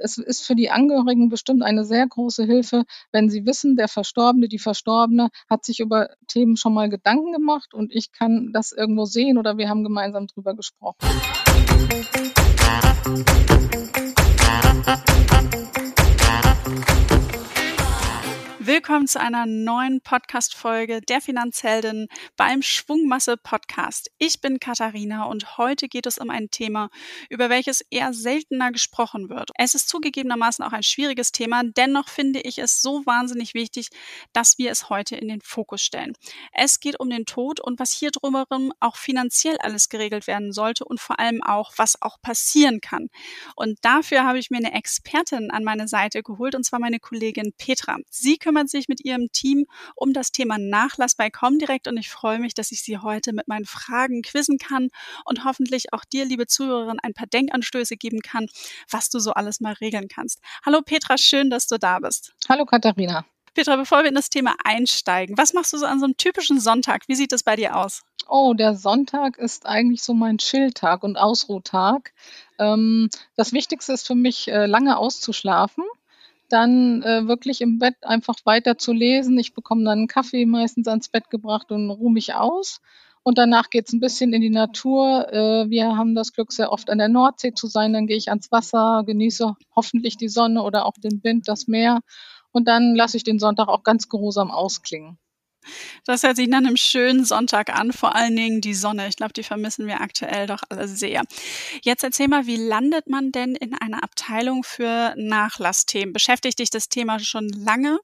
es ist für die Angehörigen bestimmt eine sehr große Hilfe, wenn sie wissen, der Verstorbene, die Verstorbene hat sich über Themen schon mal Gedanken gemacht und ich kann das irgendwo sehen oder wir haben gemeinsam drüber gesprochen. Willkommen zu einer neuen Podcast-Folge der Finanzheldin beim Schwungmasse Podcast. Ich bin Katharina und heute geht es um ein Thema, über welches eher seltener gesprochen wird. Es ist zugegebenermaßen auch ein schwieriges Thema, dennoch finde ich es so wahnsinnig wichtig, dass wir es heute in den Fokus stellen. Es geht um den Tod und was hier drumherum auch finanziell alles geregelt werden sollte und vor allem auch, was auch passieren kann. Und dafür habe ich mir eine Expertin an meine Seite geholt und zwar meine Kollegin Petra. Sie kümmert kümmert sich mit ihrem Team um das Thema Nachlass bei Comdirect und ich freue mich, dass ich Sie heute mit meinen Fragen quizzen kann und hoffentlich auch dir, liebe Zuhörerin, ein paar Denkanstöße geben kann, was du so alles mal regeln kannst. Hallo Petra, schön, dass du da bist. Hallo Katharina. Petra, bevor wir in das Thema einsteigen, was machst du so an so einem typischen Sonntag? Wie sieht es bei dir aus? Oh, der Sonntag ist eigentlich so mein Chilltag und Ausruhtag. Ähm, das Wichtigste ist für mich, äh, lange auszuschlafen dann äh, wirklich im Bett einfach weiter zu lesen. Ich bekomme dann einen Kaffee meistens ans Bett gebracht und ruhe mich aus. Und danach geht's ein bisschen in die Natur. Äh, wir haben das Glück, sehr oft an der Nordsee zu sein. Dann gehe ich ans Wasser, genieße hoffentlich die Sonne oder auch den Wind, das Meer. Und dann lasse ich den Sonntag auch ganz geruhsam ausklingen. Das hört sich nach einem schönen Sonntag an, vor allen Dingen die Sonne. Ich glaube, die vermissen wir aktuell doch alle sehr. Jetzt erzähl mal, wie landet man denn in einer Abteilung für Nachlassthemen? Beschäftigt dich das Thema schon lange?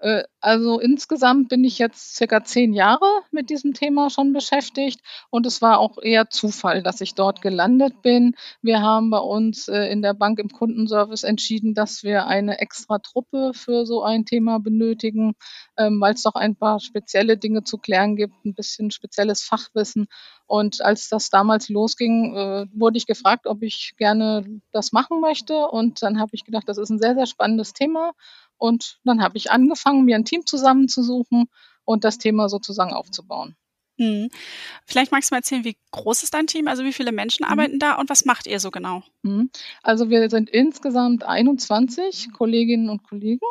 Äh, also insgesamt bin ich jetzt circa zehn Jahre mit diesem Thema schon beschäftigt und es war auch eher Zufall, dass ich dort gelandet bin. Wir haben bei uns äh, in der Bank im Kundenservice entschieden, dass wir eine extra Truppe für so ein Thema benötigen, ähm, weil es doch ein paar spezielle Dinge zu klären gibt, ein bisschen spezielles Fachwissen. Und als das damals losging, äh, wurde ich gefragt, ob ich gerne das machen möchte. Und dann habe ich gedacht, das ist ein sehr, sehr spannendes Thema und dann habe ich angefangen, mir ein Team zusammenzusuchen und das Thema sozusagen aufzubauen. Mhm. Vielleicht magst du mal erzählen, wie groß ist dein Team? Also wie viele Menschen mhm. arbeiten da und was macht ihr so genau? Mhm. Also wir sind insgesamt 21 Kolleginnen und Kollegen.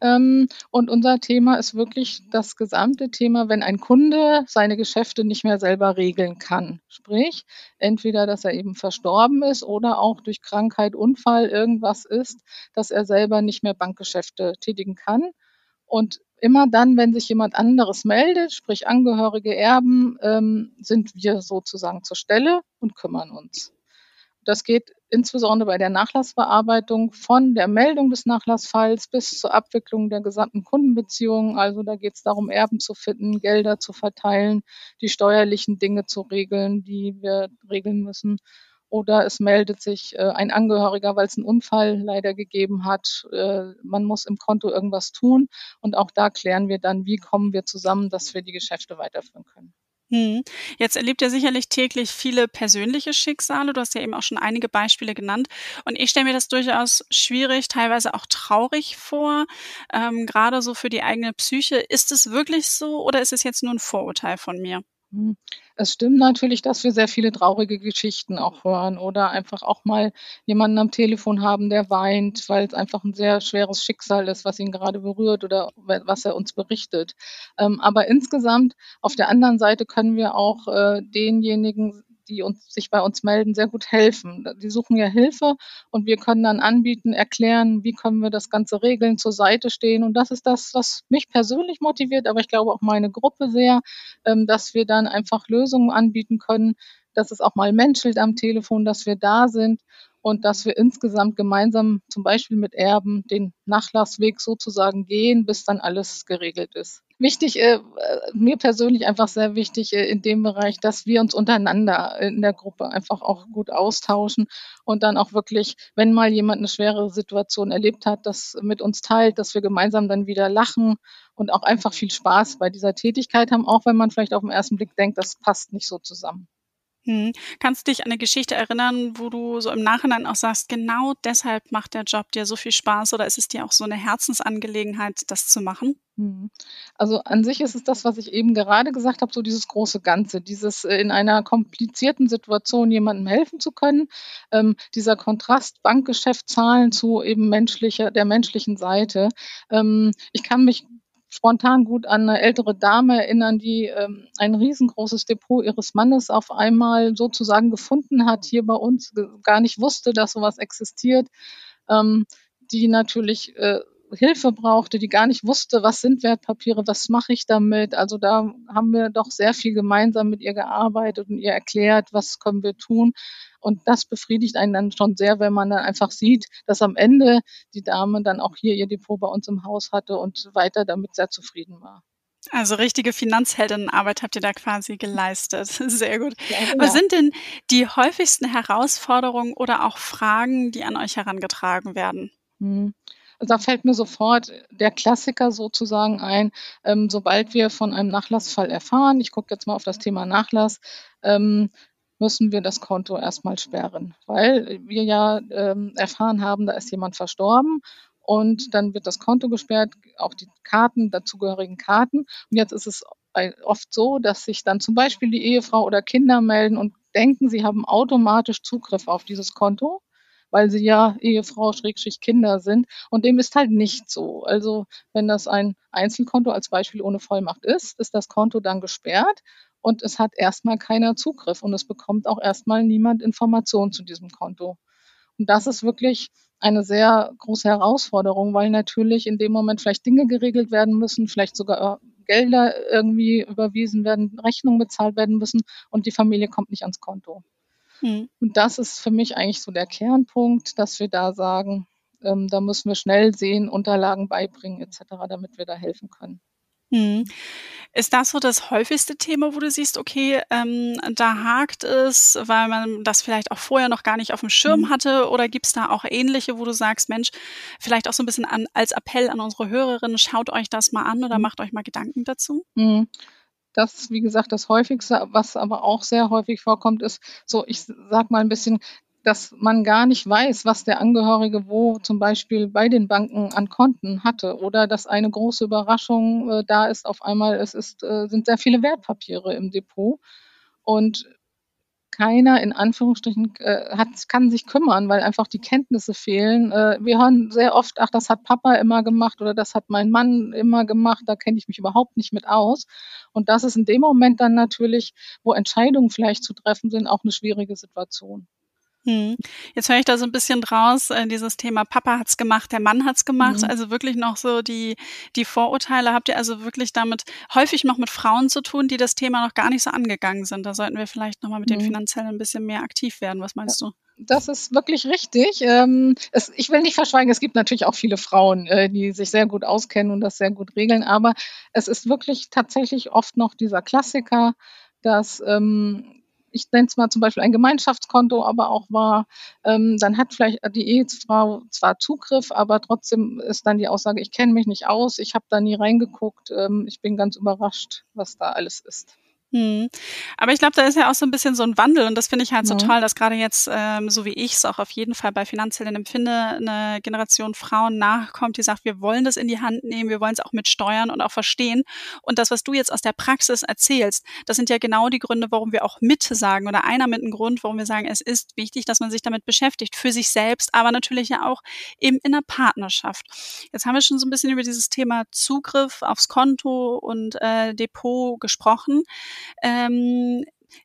Ähm, und unser Thema ist wirklich das gesamte Thema, wenn ein Kunde seine Geschäfte nicht mehr selber regeln kann. Sprich, entweder, dass er eben verstorben ist oder auch durch Krankheit, Unfall irgendwas ist, dass er selber nicht mehr Bankgeschäfte tätigen kann. Und immer dann, wenn sich jemand anderes meldet, sprich Angehörige, Erben, ähm, sind wir sozusagen zur Stelle und kümmern uns. Das geht insbesondere bei der Nachlassbearbeitung von der Meldung des Nachlassfalls bis zur Abwicklung der gesamten Kundenbeziehungen. Also da geht es darum, Erben zu finden, Gelder zu verteilen, die steuerlichen Dinge zu regeln, die wir regeln müssen oder es meldet sich äh, ein Angehöriger, weil es einen Unfall leider gegeben hat. Äh, man muss im Konto irgendwas tun und auch da klären wir dann, wie kommen wir zusammen, dass wir die Geschäfte weiterführen können. Hm. Jetzt erlebt ihr sicherlich täglich viele persönliche Schicksale. Du hast ja eben auch schon einige Beispiele genannt. Und ich stelle mir das durchaus schwierig, teilweise auch traurig vor, ähm, gerade so für die eigene Psyche. Ist es wirklich so oder ist es jetzt nur ein Vorurteil von mir? Hm. Es stimmt natürlich, dass wir sehr viele traurige Geschichten auch hören oder einfach auch mal jemanden am Telefon haben, der weint, weil es einfach ein sehr schweres Schicksal ist, was ihn gerade berührt oder was er uns berichtet. Ähm, aber insgesamt auf der anderen Seite können wir auch äh, denjenigen die uns, sich bei uns melden, sehr gut helfen. Die suchen ja Hilfe und wir können dann anbieten, erklären, wie können wir das Ganze regeln, zur Seite stehen. Und das ist das, was mich persönlich motiviert, aber ich glaube auch meine Gruppe sehr, ähm, dass wir dann einfach Lösungen anbieten können, dass es auch mal menschelt am Telefon, dass wir da sind und dass wir insgesamt gemeinsam zum Beispiel mit Erben den Nachlassweg sozusagen gehen, bis dann alles geregelt ist. Wichtig, äh, mir persönlich einfach sehr wichtig äh, in dem Bereich, dass wir uns untereinander in der Gruppe einfach auch gut austauschen und dann auch wirklich, wenn mal jemand eine schwere Situation erlebt hat, das mit uns teilt, dass wir gemeinsam dann wieder lachen und auch einfach viel Spaß bei dieser Tätigkeit haben, auch wenn man vielleicht auf den ersten Blick denkt, das passt nicht so zusammen. Mhm. Kannst du dich an 'ne Geschichte erinnern, wo du so im Nachhinein auch sagst: „Genau deshalb macht der Job dir so viel Spaß“, oder ist es dir auch so 'ne Herzensangelegenheit, das zu machen? Mhm. Also, an sich ist es das, was ich eben gerade gesagt habe, so dieses große Ganze, dieses, äh, in einer komplizierten Situation jemandem helfen zu können. Ähm, dieser Kontrast Bankgeschäft zahlen zu eben menschlicher der menschlichen Seite. Ähm, ich kann mich spontan gut an 'ne ältere Dame erinnern, die, ähm, ein riesengroßes Depot ihres Mannes auf einmal sozusagen gefunden hat hier bei uns, gar nicht wusste, dass so was existiert, ähm, die natürlich, äh, Hilfe brauchte, die gar nicht wusste: „Was sind Wertpapiere? Was mache ich damit?“ Also, da haben wir doch sehr viel gemeinsam mit ihr gearbeitet und ihr erklärt: „Was können wir tun?“ Und das befriedigt einen dann schon sehr, wenn man dann einfach sieht, dass am Ende die Dame dann auch hier ihr Depot bei uns im Haus hatte und weiter damit sehr zufrieden war. Also, richtige Finanzheldinnenarbeit habt ihr da quasi geleistet. Sehr gut. Ja, Was genau. sind denn die häufigsten Herausforderungen oder auch Fragen, die an euch herangetragen werden? Da fällt mir sofort der Klassiker sozusagen ein, ähm, sobald wir von einem Nachlassfall erfahren, ich gucke jetzt mal auf das Thema Nachlass, ähm, müssen wir das Konto erst mal sperren, weil wir ja, ähm, erfahren haben, da ist jemand verstorben und dann wird das Konto gesperrt, auch die Karten dazugehörigen Karten. Und jetzt ist es oft so, dass sich dann zum Beispiel die Ehefrau oder Kinder melden und denken, sie haben automatisch Zugriff auf dieses Konto, weil sie ja Ehefrau Schrägstrich Kinder sind und dem ist halt nicht so. Also, wenn das ein Einzelkonto als Beispiel ohne Vollmacht ist, ist das Konto dann gesperrt und es hat erst mal keiner Zugriff und es bekommt auch erst mal niemand Informationen zu diesem Konto. Und das ist wirklich eine sehr große Herausforderung, weil natürlich in dem Moment vielleicht Dinge geregelt werden müssen, vielleicht sogar, äh, Gelder irgendwie überwiesen werden, Rechnungen bezahlt werden müssen und die Familie kommt nicht ans Konto. Mhm. Und das ist für mich eigentlich so der Kernpunkt, dass wir da sagen, ähm, da müssen wir schnell sehen, Unterlagen beibringen et cetera, damit wir da helfen können. Mhm. Ist das so das häufigste Thema, wo du siehst, okay, ähm, da hakt es, weil man das vielleicht auch vorher noch gar nicht aufm Schirm Mhm. hatte? Oder gibt's da auch ähnliche, wo du sagst: „Mensch“, vielleicht auch so 'n bisschen an als Appell an unsere Hörerinnen: „Schaut euch das mal an oder Mhm. macht euch mal Gedanken dazu?“ Mhm. Das ist, wie gesagt, das Häufigste. Was aber auch sehr häufig vorkommt, ist so, ich s sage mal 'n bisschen, dass man gar nicht weiß, was der Angehörige wo zum Beispiel bei den Banken an Konten hatte oder dass eine große Überraschung, äh, da ist auf einmal, es ist äh, sind sehr viele Wertpapiere im Depot und keiner in Anführungsstrichen, äh, hat kann sich kümmern, weil einfach die Kenntnisse fehlen. Äh, wir hören sehr oft: „Ach, das hat Papa immer gemacht“ oder „Das hat mein Mann immer gemacht, da kenne ich mich überhaupt nicht mit aus.“ Und das ist in dem Moment dann natürlich, wo Entscheidungen vielleicht zu treffen sind, auch 'ne schwierige Situation. Mhm. Jetzt höre ich da so 'n bisschen draus, äh, dieses Thema Papa hat's gemacht, der Mann hat's gemacht, Mhm. also wirklich noch so die die Vorurteile. Habt ihr also wirklich damit häufig noch mit Frauen zu tun, die das Thema noch gar nicht so angegangen sind? Da sollten wir vielleicht noch mal mit den Mhm. Finanziellen 'n bisschen mehr aktiv werden. Was Ja, meinst du? das ist wirklich richtig. Ähm, es ich will nicht verschweigen, es gibt natürlich auch viele Frauen, äh, die sich sehr gut auskennen und das sehr gut regeln, aber es ist wirklich tatsächlich oft noch dieser Klassiker, dass, ähm, ich nenne es mal zum Beispiel ein Gemeinschaftskonto aber auch war, ähm, dann hat vielleicht die Ehefrau zwar Zugriff, aber trotzdem ist dann die Aussage: „Ich kenne mich nicht aus, ich habe da nie reingeguckt, ähm, ich bin ganz überrascht, was da alles ist.“ Mhm. Aber ich glaube, da ist ja auch so 'n bisschen so 'n Wandel und das finde ich halt so Mhm. toll, dass grade jetzt, ähm, so wie ich's auch auf jeden Fall bei Finanzheldinnen empfinde, 'ne Generation Frauen nachkommt, die sagt: „Wir wollen das in die Hand nehmen, wir wollen's auch mit steuern und auch verstehen.“ Und das, was du jetzt aus der Praxis erzählst, das sind ja genau die Gründe, warum wir auch Mitte sagen oder einer mit 'n Grund, warum wir sagen, es ist wichtig, dass man sich damit beschäftigt, für sich selbst, aber natürlich ja auch eben in 'ner Partnerschaft. Jetzt haben wir schon so 'n bisschen über dieses Thema Zugriff aufs Konto und, äh, Depot gesprochen. Ähm,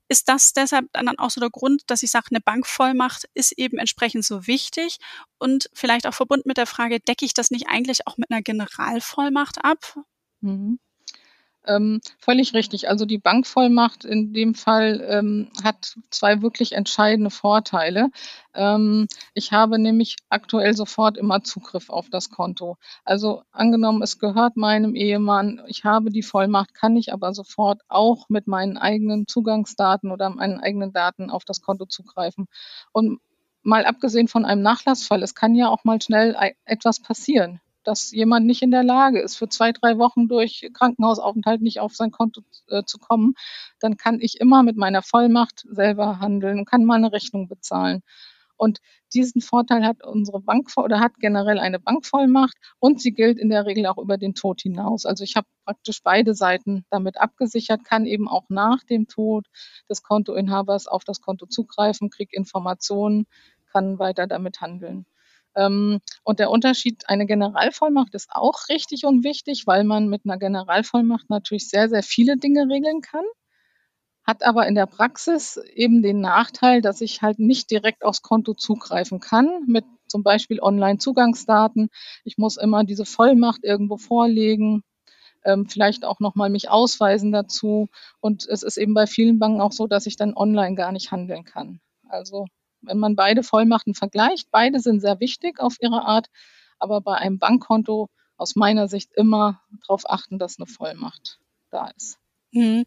ist das deshalb dann auch so der Grund, dass ich sage, 'ne Bankvollmacht ist eben entsprechend so wichtig und vielleicht auch verbunden mit der Frage, decke ich das nicht eigentlich auch mit 'ner Generalvollmacht ab? Mhm. Ähm, völlig richtig. Also, die Bankvollmacht in dem Fall, ähm, hat 2 wirklich entscheidende Vorteile. Ähm, ich habe nämlich aktuell sofort immer Zugriff auf das Konto. Also, angenommen, es gehört meinem Ehemann, ich habe die Vollmacht, kann ich aber sofort auch mit meinen eigenen Zugangsdaten oder meinen eigenen Daten auf das Konto zugreifen. Und mal abgesehen von einem Nachlassfall, es kann ja auch mal schnell ei etwas passieren. Dass jemand nicht in der Lage ist, für zwei, drei Wochen durch Krankenhausaufenthalt nicht auf sein Konto äh, zu kommen, dann kann ich immer mit meiner Vollmacht selber handeln und kann mal eine Rechnung bezahlen. Und diesen Vorteil hat unsere Bank oder hat generell eine Bankvollmacht und sie gilt in der Regel auch über den Tod hinaus. Also ich habe praktisch beide Seiten damit abgesichert, kann eben auch nach dem Tod des Kontoinhabers auf das Konto zugreifen, kriege Informationen, kann weiter damit handeln. Ähm, und der Unterschied, eine Generalvollmacht ist auch richtig und wichtig, weil man mit einer Generalvollmacht natürlich sehr, sehr viele Dinge regeln kann hat aber in der Praxis eben den Nachteil, dass ich halt nicht direkt aufs Konto zugreifen kann mit zum Beispiel Online-Zugangsdaten. Ich muss immer diese Vollmacht irgendwo vorlegen, ähm, vielleicht auch nochmal mich ausweisen dazu. Und es ist eben bei vielen Banken auch so, dass ich dann online gar nicht handeln kann. Also wenn man beide Vollmachten vergleicht, beide sind sehr wichtig auf ihre Art, aber bei einem Bankkonto aus meiner Sicht immer darauf achten, dass eine Vollmacht da ist. Mhm.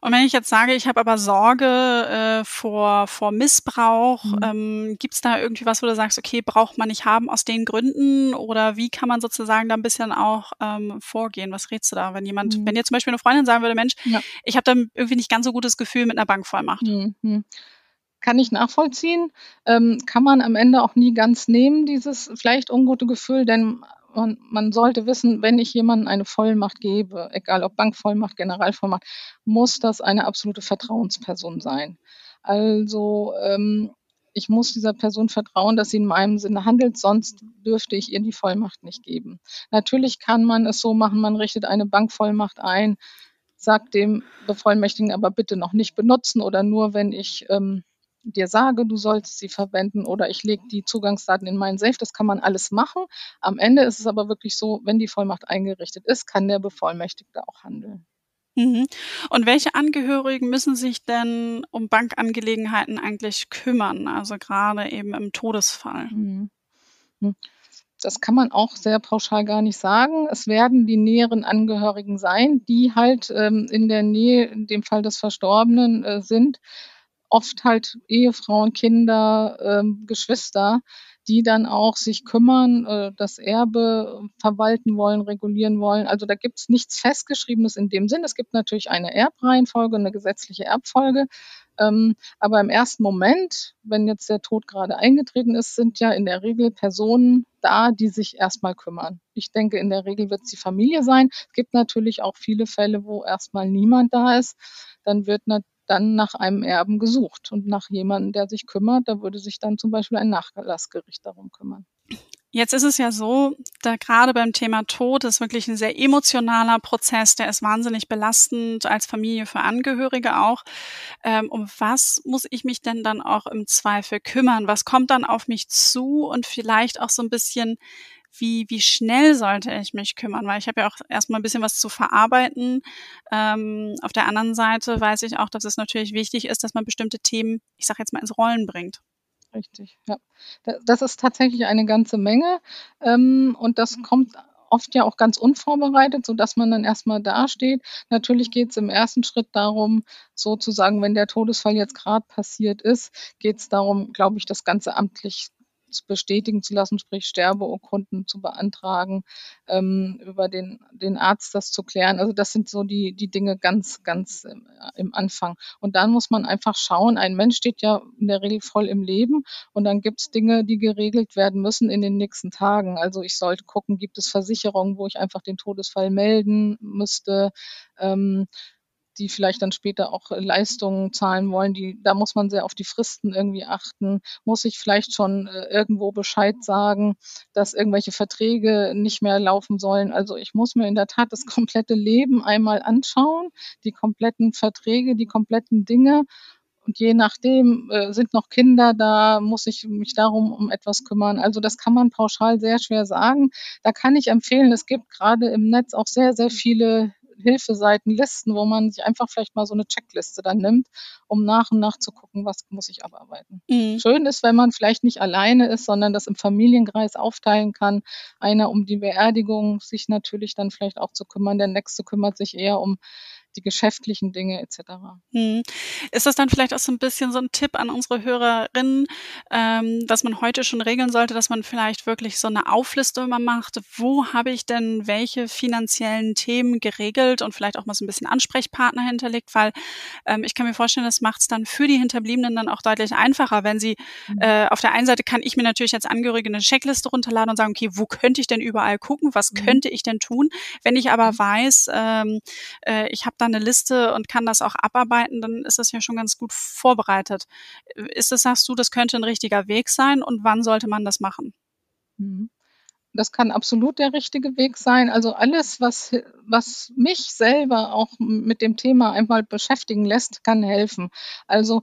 Und wenn ich jetzt sage, ich habe aber Sorge äh, vor, vor Missbrauch, mhm. ähm, gibt es da irgendwie was, wo du sagst, okay, braucht man nicht haben aus den Gründen? Oder wie kann man sozusagen da ein bisschen auch ähm, vorgehen? Was rätst du da, wenn jemand, mhm. wenn dir zum Beispiel eine Freundin sagen würde, Mensch, ja. ich habe da irgendwie nicht ganz so gutes Gefühl mit einer Bankvollmacht? Mhm. Kann ich nachvollziehen. Ähm, kann man am Ende auch nie ganz nehmen, dieses vielleicht ungute Gefühl, denn man, man sollte wissen, wenn ich jemandem eine Vollmacht gebe, egal ob Bankvollmacht, Generalvollmacht, muss das eine absolute Vertrauensperson sein. Also ähm, ich muss dieser Person vertrauen, dass sie in meinem Sinne handelt, sonst dürfte ich ihr die Vollmacht nicht geben. Natürlich kann man es so machen, man richtet eine Bankvollmacht ein, sagt dem Bevollmächtigen aber bitte noch nicht benutzen oder nur, wenn ich ähm, dir sage, du sollst sie verwenden oder ich lege die Zugangsdaten in meinen Safe. Das kann man alles machen. Am Ende ist es aber wirklich so, wenn die Vollmacht eingerichtet ist, kann der Bevollmächtigte auch handeln. Mhm. Und welche Angehörigen müssen sich denn um Bankangelegenheiten eigentlich kümmern? Also gerade eben im Todesfall. Mhm. Hm. Das kann man auch sehr pauschal gar nicht sagen. Es werden die näheren Angehörigen sein, die halt ähm, in der Nähe, in dem Fall des Verstorbenen, äh, sind oft halt Ehefrauen, Kinder, ähm, Geschwister, die dann auch sich kümmern, äh, das Erbe verwalten wollen, regulieren wollen. Also da gibt es nichts Festgeschriebenes in dem Sinn. Es gibt natürlich eine Erbreihenfolge, eine gesetzliche Erbfolge. Ähm, aber im ersten Moment, wenn jetzt der Tod gerade eingetreten ist, sind ja in der Regel Personen da, die sich erstmal kümmern. Ich denke, in der Regel wird es die Familie sein. Es gibt natürlich auch viele Fälle, wo erstmal niemand da ist. Dann wird natürlich dann nach einem Erben gesucht und nach jemandem, der sich kümmert. Da würde sich dann zum Beispiel ein Nachlassgericht darum kümmern. Jetzt ist es ja so, da gerade beim Thema Tod ist wirklich ein sehr emotionaler Prozess, der ist wahnsinnig belastend als Familie für Angehörige auch. Ähm, um was muss ich mich denn dann auch im Zweifel kümmern? Was kommt dann auf mich zu und vielleicht auch so ein bisschen, wie, wie schnell sollte ich mich kümmern? Weil ich habe ja auch erstmal ein bisschen was zu verarbeiten. Ähm, auf der anderen Seite weiß ich auch, dass es natürlich wichtig ist, dass man bestimmte Themen, ich sage jetzt mal, ins Rollen bringt. Richtig, ja. Das ist tatsächlich eine ganze Menge. Ähm, und das kommt oft ja auch ganz unvorbereitet, so dass man dann erstmal dasteht. Natürlich geht es im ersten Schritt darum, sozusagen, wenn der Todesfall jetzt gerade passiert ist, geht es darum, glaube ich, das Ganze amtlich bestätigen zu lassen, sprich Sterbeurkunden zu beantragen, ähm, über den, den Arzt das zu klären. Also das sind so die, die Dinge ganz, ganz im, im Anfang. Und dann muss man einfach schauen, ein Mensch steht ja in der Regel voll im Leben und dann gibt es Dinge, die geregelt werden müssen in den nächsten Tagen. Also ich sollte gucken, gibt es Versicherungen, wo ich einfach den Todesfall melden müsste. Ähm, die vielleicht dann später auch äh, Leistungen zahlen wollen, die, da muss man sehr auf die Fristen irgendwie achten. Muss ich vielleicht schon äh, irgendwo Bescheid sagen, dass irgendwelche Verträge nicht mehr laufen sollen. Also ich muss mir in der Tat das komplette Leben einmal anschauen, die kompletten Verträge, die kompletten Dinge und je nachdem äh, sind noch Kinder da, muss ich mich darum um etwas kümmern. Also das kann man pauschal sehr schwer sagen. Da kann ich empfehlen, es gibt gerade im Netz auch sehr, sehr viele Hilfeseiten, Listen, wo man sich einfach vielleicht mal so eine Checkliste dann nimmt, um nach und nach zu gucken, was muss ich abarbeiten. Mhm. Schön ist, wenn man vielleicht nicht alleine ist, sondern das im Familienkreis aufteilen kann. Einer um die Beerdigung sich natürlich dann vielleicht auch zu kümmern, der nächste kümmert sich eher um die geschäftlichen Dinge etc. Hm. Ist das dann vielleicht auch so ein bisschen so ein Tipp an unsere Hörerinnen, ähm, dass man heute schon regeln sollte, dass man vielleicht wirklich so eine Auflistung immer macht, wo habe ich denn welche finanziellen Themen geregelt und vielleicht auch mal so ein bisschen Ansprechpartner hinterlegt, weil ähm, ich kann mir vorstellen, das macht es dann für die Hinterbliebenen dann auch deutlich einfacher, wenn sie mhm. äh, auf der einen Seite kann ich mir natürlich als Angehörige eine Checkliste runterladen und sagen, okay, wo könnte ich denn überall gucken, was mhm. könnte ich denn tun? Wenn ich aber mhm. weiß, ähm, äh, ich habe da eine Liste und kann das auch abarbeiten, dann ist das ja schon ganz gut vorbereitet. Ist das, sagst du, das könnte ein richtiger Weg sein und wann sollte man das machen? Mhm. Das kann absolut der richtige Weg sein. Also alles, was, was mich selber auch mit dem Thema einmal beschäftigen lässt, kann helfen. Also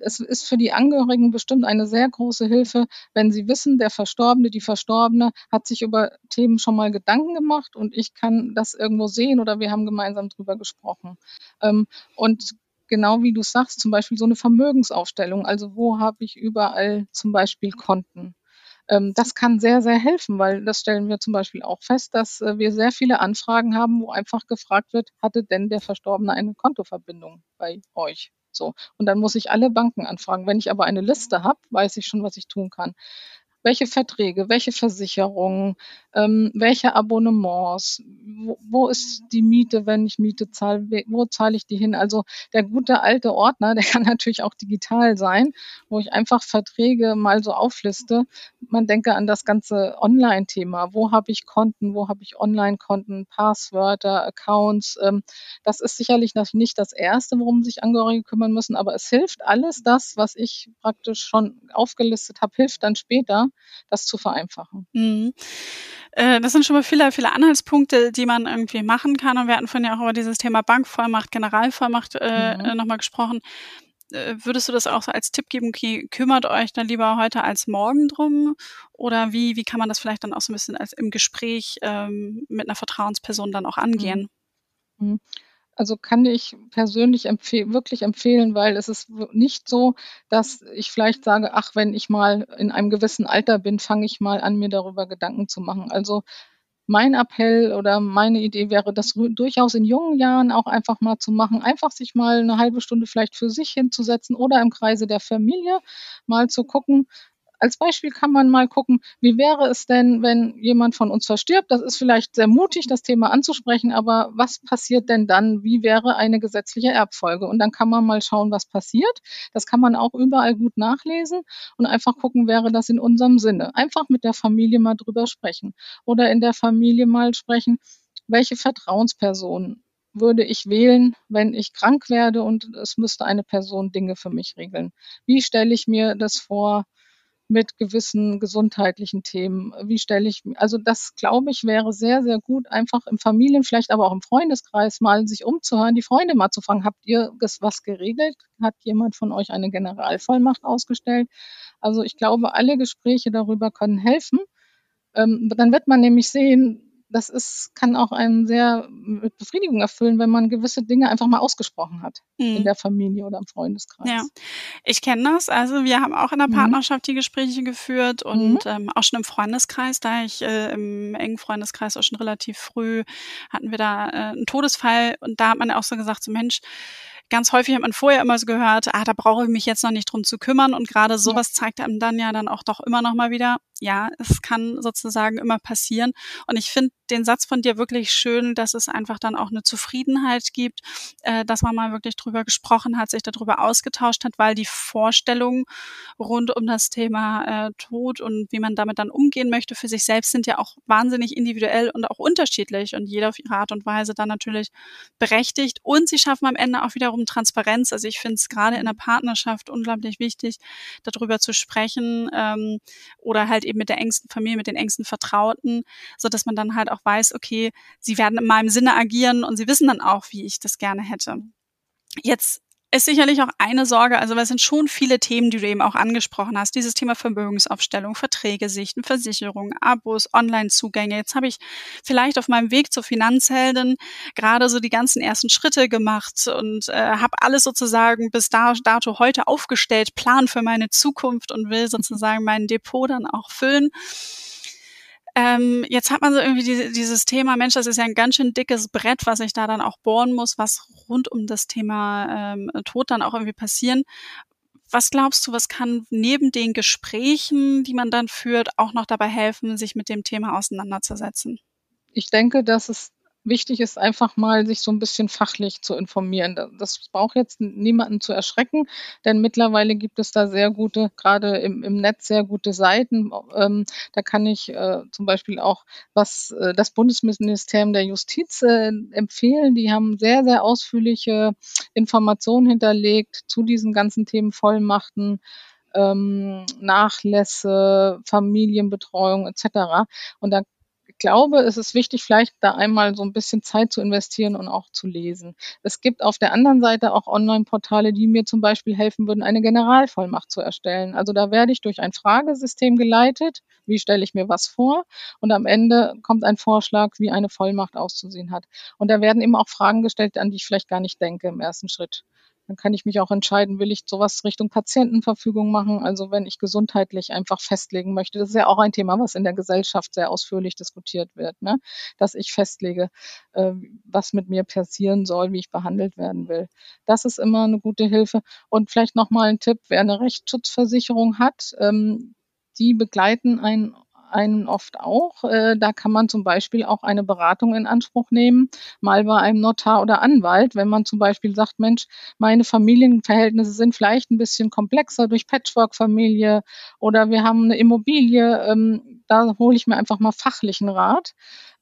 es ist für die Angehörigen bestimmt eine sehr große Hilfe, wenn sie wissen, der Verstorbene, die Verstorbene hat sich über Themen schon mal Gedanken gemacht und ich kann das irgendwo sehen oder wir haben gemeinsam drüber gesprochen. Ähm, und genau wie du sagst, zum Beispiel so eine Vermögensaufstellung. Also wo habe ich überall zum Beispiel Konten? Ähm, das kann sehr, sehr helfen, weil das stellen wir zum Beispiel auch fest, dass äh, wir sehr viele Anfragen haben, wo einfach gefragt wird, hatte denn der Verstorbene eine Kontoverbindung bei euch? So. Und dann muss ich alle Banken anfragen. Wenn ich aber eine Liste habe, weiß ich schon, was ich tun kann welche Verträge, welche Versicherungen, ähm, welche Abonnements, wo, wo, ist die Miete, wenn ich Miete zahle, wo zahle ich die hin? Also der gute alte Ordner, der kann natürlich auch digital sein, wo ich einfach Verträge mal so aufliste. Man denke an das ganze Online-Thema. Wo habe ich Konten, wo habe ich Online-Konten, Passwörter, Accounts? Ähm, das ist sicherlich nicht das Erste, worum sich Angehörige kümmern müssen, aber es hilft alles das, was ich praktisch schon aufgelistet habe, hilft dann später, das zu vereinfachen. Mhm. Äh, das sind schon mal viele, viele Anhaltspunkte, die man irgendwie machen kann. Und wir hatten vorhin ja auch über dieses Thema Bankvollmacht, Generalvollmacht äh, mhm. nochmal gesprochen. Äh, würdest du das auch so als Tipp geben, okay, kümmert euch dann lieber heute als morgen drum? Oder wie, wie kann man das vielleicht dann auch so ein bisschen als im Gespräch ähm, mit einer Vertrauensperson dann auch angehen? Mhm. Also kann ich persönlich empfeh wirklich empfehlen, weil es ist nicht so, dass ich vielleicht sage, ach, wenn ich mal in einem gewissen Alter bin, fange ich mal an, mir darüber Gedanken zu machen. Also mein Appell oder meine Idee wäre, das durchaus in jungen Jahren auch einfach mal zu machen, einfach sich mal eine halbe Stunde vielleicht für sich hinzusetzen oder im Kreise der Familie mal zu gucken, als Beispiel kann man mal gucken, wie wäre es denn, wenn jemand von uns verstirbt? Das ist vielleicht sehr mutig, das Thema anzusprechen, aber was passiert denn dann? Wie wäre eine gesetzliche Erbfolge? Und dann kann man mal schauen, was passiert. Das kann man auch überall gut nachlesen und einfach gucken, wäre das in unserem Sinne? Einfach mit der Familie mal drüber sprechen oder in der Familie mal sprechen, welche Vertrauenspersonen würde ich wählen, wenn ich krank werde und es müsste eine Person Dinge für mich regeln? Wie stelle ich mir das vor? Mit gewissen gesundheitlichen Themen. Wie stelle ich, also das glaube ich wäre sehr, sehr gut, einfach im Familien, vielleicht aber auch im Freundeskreis mal sich umzuhören, die Freunde mal zu fragen, habt ihr was geregelt? Hat jemand von euch eine Generalvollmacht ausgestellt? Also ich glaube, alle Gespräche darüber können helfen. Ähm, dann wird man nämlich sehen, das ist, kann auch einen sehr mit Befriedigung erfüllen, wenn man gewisse Dinge einfach mal ausgesprochen hat mhm. in der Familie oder im Freundeskreis. Ja, ich kenne das. Also wir haben auch in der mhm. Partnerschaft die Gespräche geführt und mhm. ähm, auch schon im Freundeskreis, da ich äh, im engen Freundeskreis auch schon relativ früh hatten wir da äh, einen Todesfall und da hat man auch so gesagt, so Mensch, ganz häufig hat man vorher immer so gehört, ah, da brauche ich mich jetzt noch nicht drum zu kümmern. Und gerade sowas ja. zeigt einem dann ja dann auch doch immer noch mal wieder, ja, es kann sozusagen immer passieren. Und ich finde den Satz von dir wirklich schön, dass es einfach dann auch eine Zufriedenheit gibt, äh, dass man mal wirklich drüber gesprochen hat, sich darüber ausgetauscht hat, weil die Vorstellungen rund um das Thema äh, Tod und wie man damit dann umgehen möchte für sich selbst sind ja auch wahnsinnig individuell und auch unterschiedlich und jeder auf ihre Art und Weise dann natürlich berechtigt. Und sie schaffen am Ende auch wiederum Transparenz. Also ich finde es gerade in der Partnerschaft unglaublich wichtig, darüber zu sprechen ähm, oder halt eben mit der engsten Familie, mit den engsten Vertrauten, so dass man dann halt auch weiß, okay, sie werden in meinem Sinne agieren und sie wissen dann auch, wie ich das gerne hätte. Jetzt ist sicherlich auch eine Sorge, also es sind schon viele Themen, die du eben auch angesprochen hast. Dieses Thema Vermögensaufstellung, Verträge sichten, Versicherungen, Abos, Online-Zugänge. Jetzt habe ich vielleicht auf meinem Weg zur Finanzheldin gerade so die ganzen ersten Schritte gemacht und äh, habe alles sozusagen bis dato heute aufgestellt, Plan für meine Zukunft und will sozusagen mein Depot dann auch füllen Ähm, jetzt hat man so irgendwie die, dieses Thema, Mensch, das ist ja ein ganz schön dickes Brett, was ich da dann auch bohren muss, was rund um das Thema ähm, Tod dann auch irgendwie passieren. Was glaubst du, was kann neben den Gesprächen, die man dann führt, auch noch dabei helfen, sich mit dem Thema auseinanderzusetzen? Ich denke, dass es wichtig ist, einfach mal sich so ein bisschen fachlich zu informieren. Das braucht jetzt niemanden zu erschrecken, denn mittlerweile gibt es da sehr gute, gerade im, im Netz sehr gute Seiten. Ähm, da kann ich äh, zum Beispiel auch was äh, das Bundesministerium der Justiz äh, empfehlen. Die haben sehr, sehr ausführliche Informationen hinterlegt zu diesen ganzen Themen Vollmachten. Ähm, Nachlässe, Familienbetreuung etc. Und da glaube, es ist wichtig, vielleicht da einmal so ein bisschen Zeit zu investieren und auch zu lesen. Es gibt auf der anderen Seite auch Online-Portale, die mir zum Beispiel helfen würden, eine Generalvollmacht zu erstellen. Also da werde ich durch ein Fragesystem geleitet. Wie stelle ich mir was vor? Und am Ende kommt ein Vorschlag, wie eine Vollmacht auszusehen hat. Und da werden eben auch Fragen gestellt, an die ich vielleicht gar nicht denke im ersten Schritt. Dann kann ich mich auch entscheiden, will ich sowas Richtung Patientenverfügung machen, also wenn ich gesundheitlich einfach festlegen möchte. Das ist ja auch ein Thema, was in der Gesellschaft sehr ausführlich diskutiert wird, ne? dass ich festlege, äh, was mit mir passieren soll, wie ich behandelt werden will. Das ist immer eine gute Hilfe. Und vielleicht nochmal ein Tipp, wer eine Rechtsschutzversicherung hat, ähm, die begleiten einen einen oft auch. Äh, da kann man zum Beispiel auch eine Beratung in Anspruch nehmen, mal bei einem Notar oder Anwalt, wenn man zum Beispiel sagt, Mensch, meine Familienverhältnisse sind vielleicht ein bisschen komplexer durch Patchwork-Familie oder wir haben eine Immobilie, ähm, da hole ich mir einfach mal fachlichen Rat.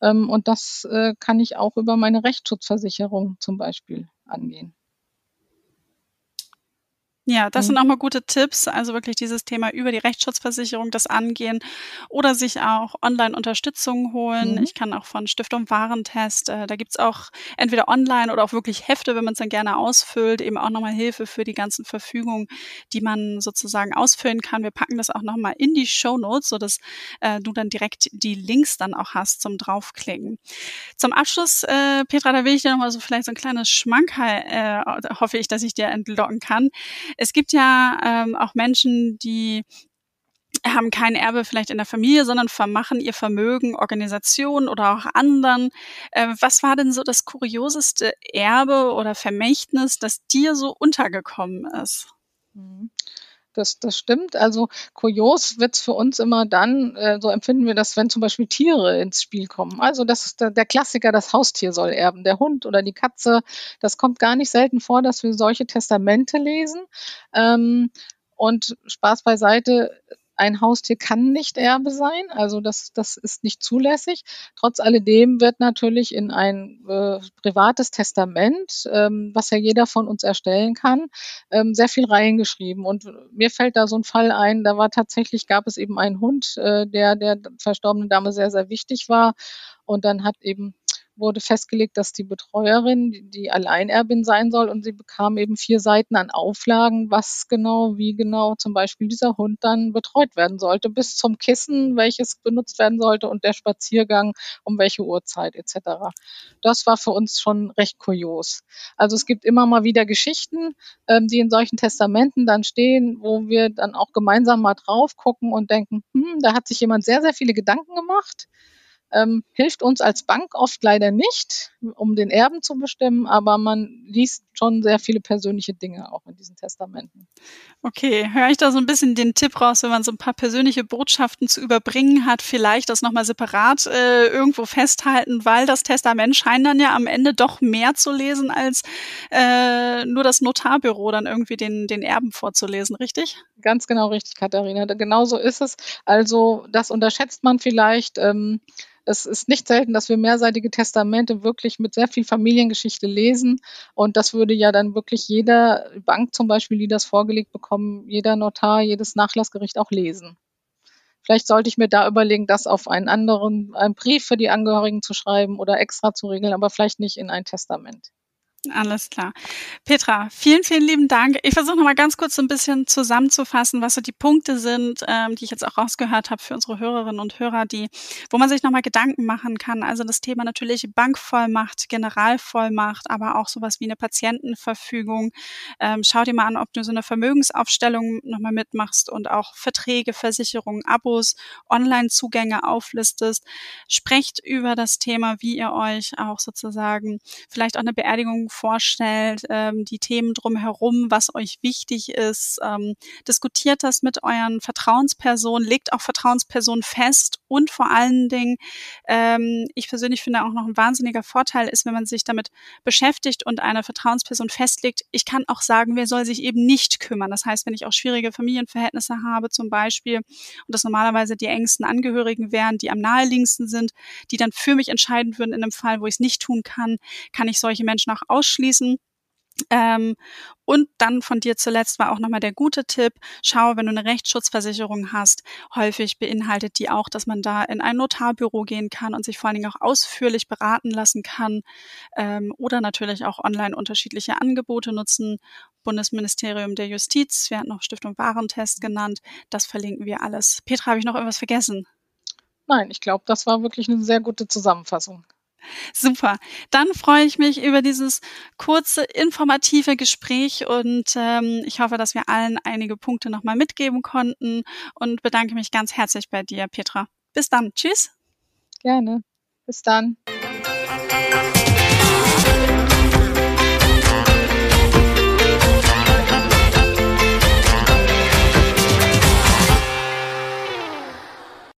Ähm, und das äh, kann ich auch über meine Rechtsschutzversicherung zum Beispiel angehen. Ja, das mhm. sind auch mal gute Tipps. Also wirklich dieses Thema über die Rechtsschutzversicherung das angehen oder sich auch Online-Unterstützung holen. Mhm. Ich kann auch von Stiftung Warentest, äh, da gibt's auch entweder online oder auch wirklich Hefte, wenn man es dann gerne ausfüllt, eben auch nochmal Hilfe für die ganzen Verfügungen, die man sozusagen ausfüllen kann. Wir packen das auch nochmal in die Show Notes, sodass äh, du dann direkt die Links dann auch hast zum draufklicken. Zum Abschluss, äh, Petra, da will ich dir nochmal so vielleicht so ein kleines Schmankerl, äh, hoffe ich, dass ich dir entlocken kann. Es gibt ja ähm, auch Menschen, die haben kein Erbe vielleicht in der Familie, sondern vermachen ihr Vermögen Organisationen oder auch anderen. Äh, was war denn so das kurioseste Erbe oder Vermächtnis, das dir so untergekommen ist? Mhm. Das, das stimmt. Also kurios wird's für uns immer dann, äh, so empfinden wir das, wenn zum Beispiel Tiere ins Spiel kommen. Also das ist der, der Klassiker, das Haustier soll erben, der Hund oder die Katze. Das kommt gar nicht selten vor, dass wir solche Testamente lesen. Ähm, und Spaß beiseite, ein Haustier kann nicht Erbe sein, also das, das ist nicht zulässig. Trotz alledem wird natürlich in ein äh, privates Testament, ähm, was ja jeder von uns erstellen kann, ähm, sehr viel reingeschrieben. Und mir fällt da so ein Fall ein, da war tatsächlich, gab es eben einen Hund, äh, der der verstorbenen Dame sehr, sehr wichtig war. Und dann hat eben wurde festgelegt, dass die Betreuerin die, Alleinerbin sein soll und sie bekam eben vier Seiten an Auflagen, was genau, wie genau zum Beispiel dieser Hund dann betreut werden sollte, bis zum Kissen, welches benutzt werden sollte und der Spaziergang, um welche Uhrzeit etc. Das war für uns schon recht kurios. Also es gibt immer mal wieder Geschichten, ähm, die in solchen Testamenten dann stehen, wo wir dann auch gemeinsam mal drauf gucken und denken, hm, da hat sich jemand sehr, sehr viele Gedanken gemacht ähm, hilft uns als Bank oft leider nicht, um den Erben zu bestimmen, aber man liest schon sehr viele persönliche Dinge auch in diesen Testamenten. Okay, höre ich da so ein bisschen den Tipp raus, wenn man so ein paar persönliche Botschaften zu überbringen hat, vielleicht das nochmal separat äh, irgendwo festhalten, weil das Testament scheint dann ja am Ende doch mehr zu lesen, als äh, nur das Notarbüro dann irgendwie den, den Erben vorzulesen, richtig? Ganz genau richtig, Katharina. Genau so ist es. Also das unterschätzt man vielleicht. Ähm, es ist nicht selten, dass wir mehrseitige Testamente wirklich mit sehr viel Familiengeschichte lesen. Und das würde ja dann wirklich jeder Bank zum Beispiel, die das vorgelegt bekommen, jeder Notar, jedes Nachlassgericht auch lesen. Vielleicht sollte ich mir da überlegen, das auf einen anderen, einen Brief für die Angehörigen zu schreiben oder extra zu regeln, aber vielleicht nicht in ein Testament. Alles klar. Petra, vielen, vielen lieben Dank. Ich versuche noch mal ganz kurz so ein bisschen zusammenzufassen, was so die Punkte sind, ähm, die ich jetzt auch rausgehört habe für unsere Hörerinnen und Hörer, die, wo man sich noch mal Gedanken machen kann. Also das Thema natürlich Bankvollmacht, Generalvollmacht, aber auch sowas wie eine Patientenverfügung. Ähm, schau dir mal an, ob du so eine Vermögensaufstellung noch mal mitmachst und auch Verträge, Versicherungen, Abos, Online-Zugänge auflistest. Sprecht über das Thema, wie ihr euch auch sozusagen vielleicht auch eine Beerdigung vorstellt, ähm, die Themen drumherum, was euch wichtig ist. Ähm, diskutiert das mit euren Vertrauenspersonen, legt auch Vertrauenspersonen fest und vor allen Dingen, ähm, ich persönlich finde auch noch ein wahnsinniger Vorteil ist, wenn man sich damit beschäftigt und eine Vertrauensperson festlegt, ich kann auch sagen, wer soll sich eben nicht kümmern. Das heißt, wenn ich auch schwierige Familienverhältnisse habe zum Beispiel und das normalerweise die engsten Angehörigen wären, die am naheliegendsten sind, die dann für mich entscheiden würden in einem Fall, wo ich es nicht tun kann, kann ich solche Menschen auch ausschließen. Ähm, und dann von dir zuletzt war auch nochmal der gute Tipp, schau, wenn du eine Rechtsschutzversicherung hast, häufig beinhaltet die auch, dass man da in ein Notarbüro gehen kann und sich vor allen Dingen auch ausführlich beraten lassen kann ähm, oder natürlich auch online unterschiedliche Angebote nutzen. Bundesministerium der Justiz, wir hatten noch Stiftung Warentest genannt, das verlinken wir alles. Petra, habe ich noch irgendwas vergessen? Nein, ich glaube, das war wirklich eine sehr gute Zusammenfassung. Super. Dann freue ich mich über dieses kurze, informative Gespräch und ähm, ich hoffe, dass wir allen einige Punkte nochmal mitgeben konnten und bedanke mich ganz herzlich bei dir, Petra. Bis dann. Tschüss. Gerne. Bis dann.